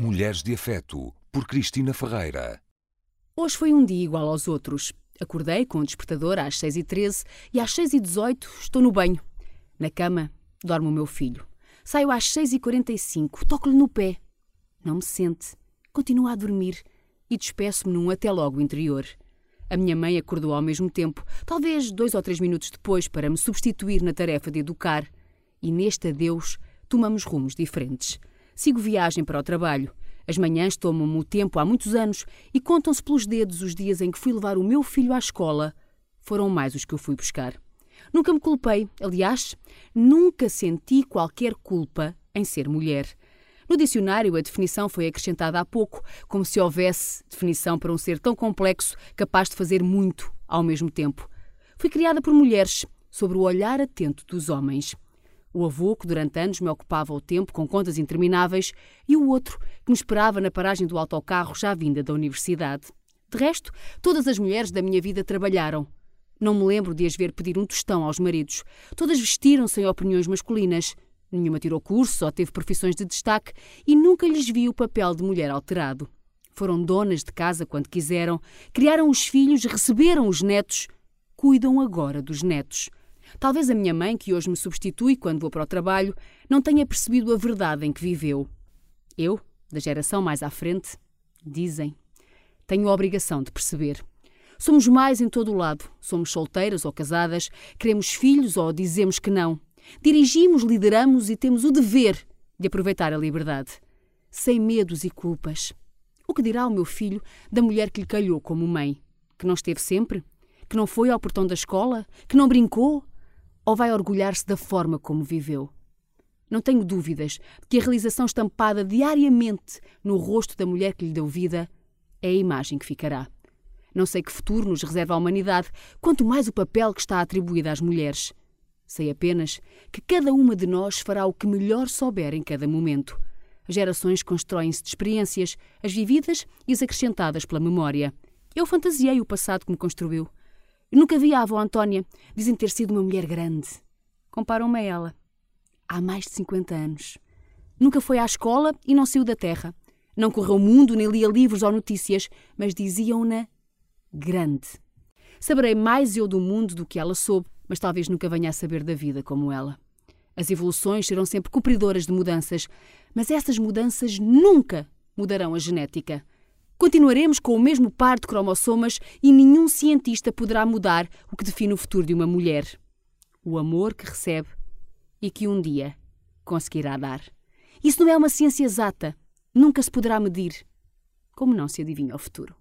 Mulheres de Afeto, por Cristina Ferreira. Hoje foi um dia igual aos outros. Acordei com o despertador às 6h13 e às 6h18 estou no banho. Na cama, dorme o meu filho. Saio às 6h45, toco-lhe no pé. Não me sente. Continua a dormir e despeço-me num até logo interior. A minha mãe acordou ao mesmo tempo, talvez dois ou três minutos depois, para me substituir na tarefa de educar. E neste adeus tomamos rumos diferentes. Sigo viagem para o trabalho. As manhãs tomam-me o tempo há muitos anos e contam-se pelos dedos os dias em que fui levar o meu filho à escola. Foram mais os que eu fui buscar. Nunca me culpei, aliás, nunca senti qualquer culpa em ser mulher. No dicionário, a definição foi acrescentada há pouco, como se houvesse definição para um ser tão complexo, capaz de fazer muito ao mesmo tempo. Fui criada por mulheres, sobre o olhar atento dos homens. O avô, que durante anos me ocupava o tempo com contas intermináveis, e o outro, que me esperava na paragem do autocarro já vinda da universidade. De resto, todas as mulheres da minha vida trabalharam. Não me lembro de as ver pedir um tostão aos maridos. Todas vestiram sem opiniões masculinas. Nenhuma tirou curso ou teve profissões de destaque e nunca lhes vi o papel de mulher alterado. Foram donas de casa quando quiseram, criaram os filhos, receberam os netos, cuidam agora dos netos. Talvez a minha mãe, que hoje me substitui quando vou para o trabalho, não tenha percebido a verdade em que viveu. Eu, da geração mais à frente, dizem, tenho a obrigação de perceber. Somos mais em todo o lado. Somos solteiras ou casadas, queremos filhos ou dizemos que não. Dirigimos, lideramos e temos o dever de aproveitar a liberdade. Sem medos e culpas. O que dirá o meu filho da mulher que lhe calhou como mãe? Que não esteve sempre? Que não foi ao portão da escola? Que não brincou? Ou vai orgulhar-se da forma como viveu? Não tenho dúvidas de que a realização estampada diariamente no rosto da mulher que lhe deu vida é a imagem que ficará. Não sei que futuro nos reserva a humanidade, quanto mais o papel que está atribuído às mulheres. Sei apenas que cada uma de nós fará o que melhor souber em cada momento. As gerações constroem-se de experiências, as vividas e as acrescentadas pela memória. Eu fantasiei o passado que me construiu. Eu nunca vi a avó Antónia. Dizem ter sido uma mulher grande. Comparam-me a ela. Há mais de 50 anos. Nunca foi à escola e não saiu da terra. Não correu o mundo, nem lia livros ou notícias, mas diziam-na grande. Saberei mais eu do mundo do que ela soube, mas talvez nunca venha a saber da vida como ela. As evoluções serão sempre cupridoras de mudanças, mas essas mudanças nunca mudarão a genética. Continuaremos com o mesmo par de cromossomas e nenhum cientista poderá mudar o que define o futuro de uma mulher. O amor que recebe e que um dia conseguirá dar. Isso não é uma ciência exata. Nunca se poderá medir. Como não se adivinha o futuro.